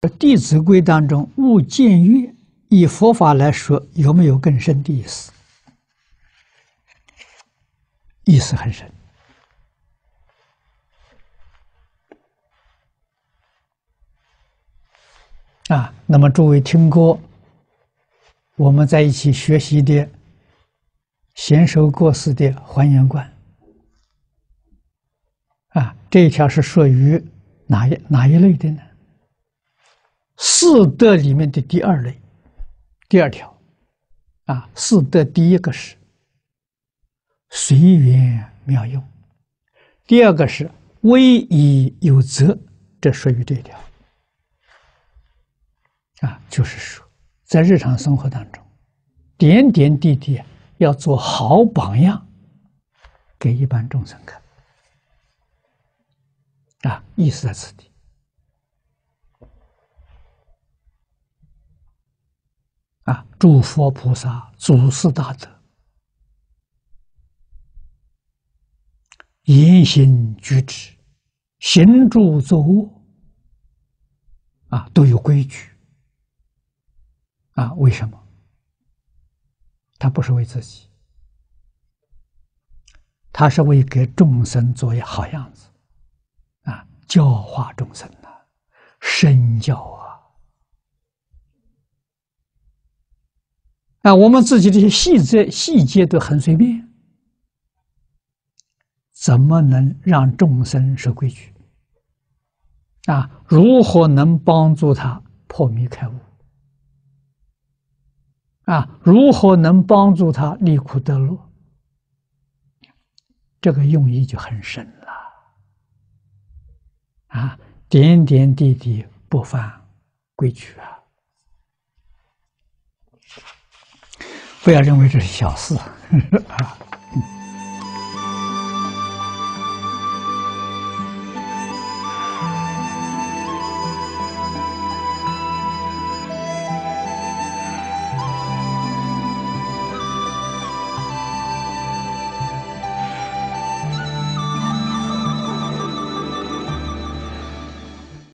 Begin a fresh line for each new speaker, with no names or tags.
《弟子规》当中“勿僭越”，以佛法来说，有没有更深的意思？意思很深啊！那么诸位听过我们在一起学习的贤首过世的还原观啊，这一条是属于哪一哪一类的呢？四德里面的第二类，第二条，啊，四德第一个是随缘妙用，第二个是威仪有责，这属于这一条，啊，就是说，在日常生活当中，点点滴滴要做好榜样，给一般众生看，啊，意思在此地。啊！诸佛菩萨、祖师大德，言行举止、行住坐卧，啊，都有规矩。啊，为什么？他不是为自己，他是为给众生做一好样子，啊，教化众生呐，身教啊。啊，我们自己这些细节细节都很随便，怎么能让众生守规矩？啊，如何能帮助他破迷开悟？啊，如何能帮助他离苦得乐？这个用意就很深了。啊，点点滴滴不犯规矩啊。不要认为这是小事啊！